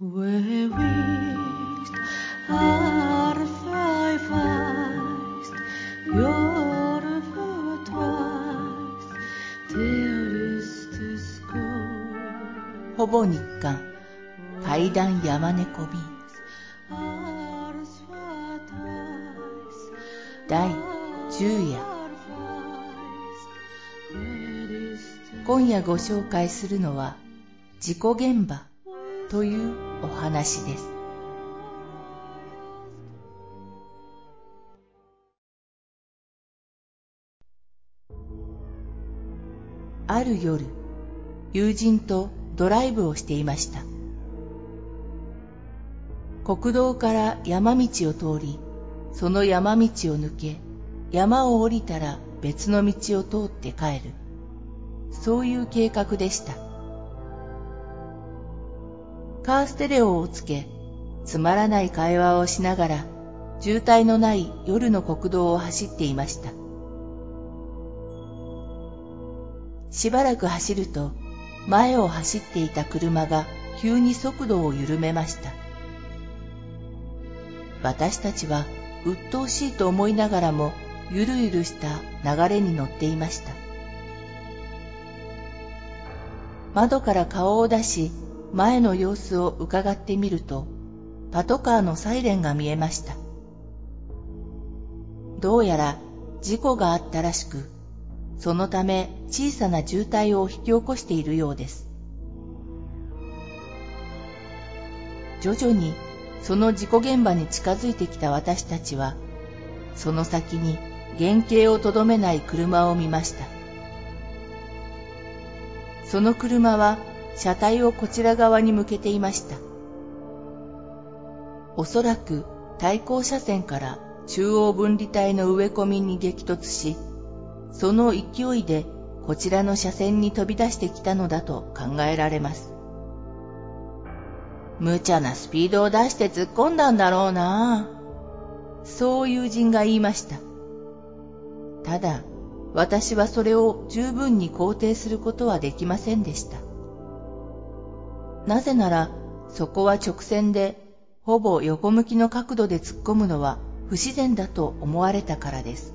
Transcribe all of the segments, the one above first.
ほぼ日刊階段山猫便第10夜今夜ご紹介するのは事故現場というお話です。ある夜友人とドライブをしていました。国道から山道を通りその山道を抜け山を降りたら別の道を通って帰る。そういう計画でした。カーステレオをつけ、つまらない会話をしながら、渋滞のない夜の国道を走っていました。しばらく走ると、前を走っていた車が急に速度を緩めました。私たちは鬱陶しいと思いながらも、ゆるゆるした流れに乗っていました。窓から顔を出し前の様子を伺ってみるとパトカーのサイレンが見えました。どうやら事故があったらしくそのため小さな渋滞を引き起こしているようです。徐々にその事故現場に近づいてきた私たちはその先に原型をとどめない車を見ました。その車は車体をこちら側に向けていました。おそらく対向車線から中央分離帯の植え込みに激突し、その勢いでこちらの車線に飛び出してきたのだと考えられます。無茶なスピードを出して突っ込んだんだろうなそう友人が言いました。ただ、私はそれを十分に肯定することはできませんでした。なぜなら、そこは直線で、ほぼ横向きの角度で突っ込むのは不自然だと思われたからです。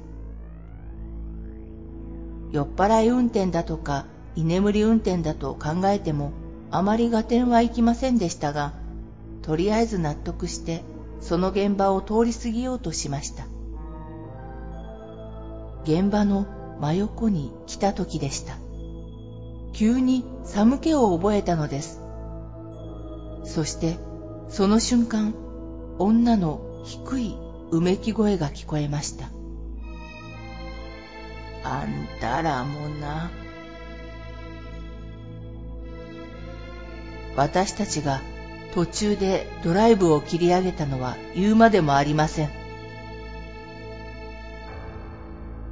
酔っ払い運転だとか居眠り運転だと考えてもあまり合点はいきませんでしたが、とりあえず納得してその現場を通り過ぎようとしました。現場の真横に来た時でした。急に寒気を覚えたのです。そしてその瞬間、女の低いうめき声が聞こえました。あんたらもな。私たちが途中でドライブを切り上げたのは言うまでもありません。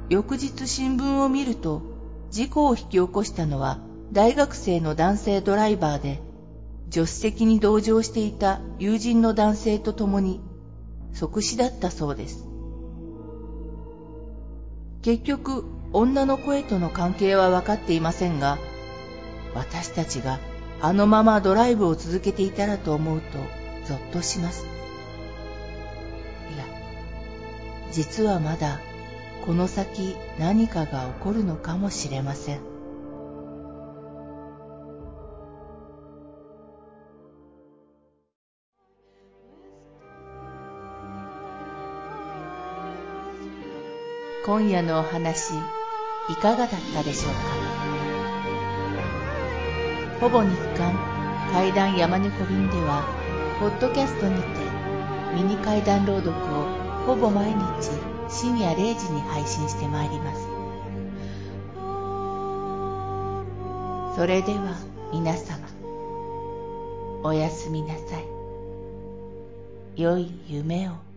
翌日新聞を見ると、事故を引き起こしたのは大学生の男性ドライバーで、助手席に同乗していた友人の男性と共に即死だったそうです。結局、女の声との関係は分かっていませんが、私たちがあのままドライブを続けていたらと思うとゾッとします。いや、実はまだこの先何かが起こるのかもしれません。今夜のお話いかがだったでしょうか？ほぼ日刊怪談山猫便ではポッドキャストにてミニ怪談朗読をほぼ毎日深夜0時に配信してまいります。それでは皆様おやすみなさい。良い夢を。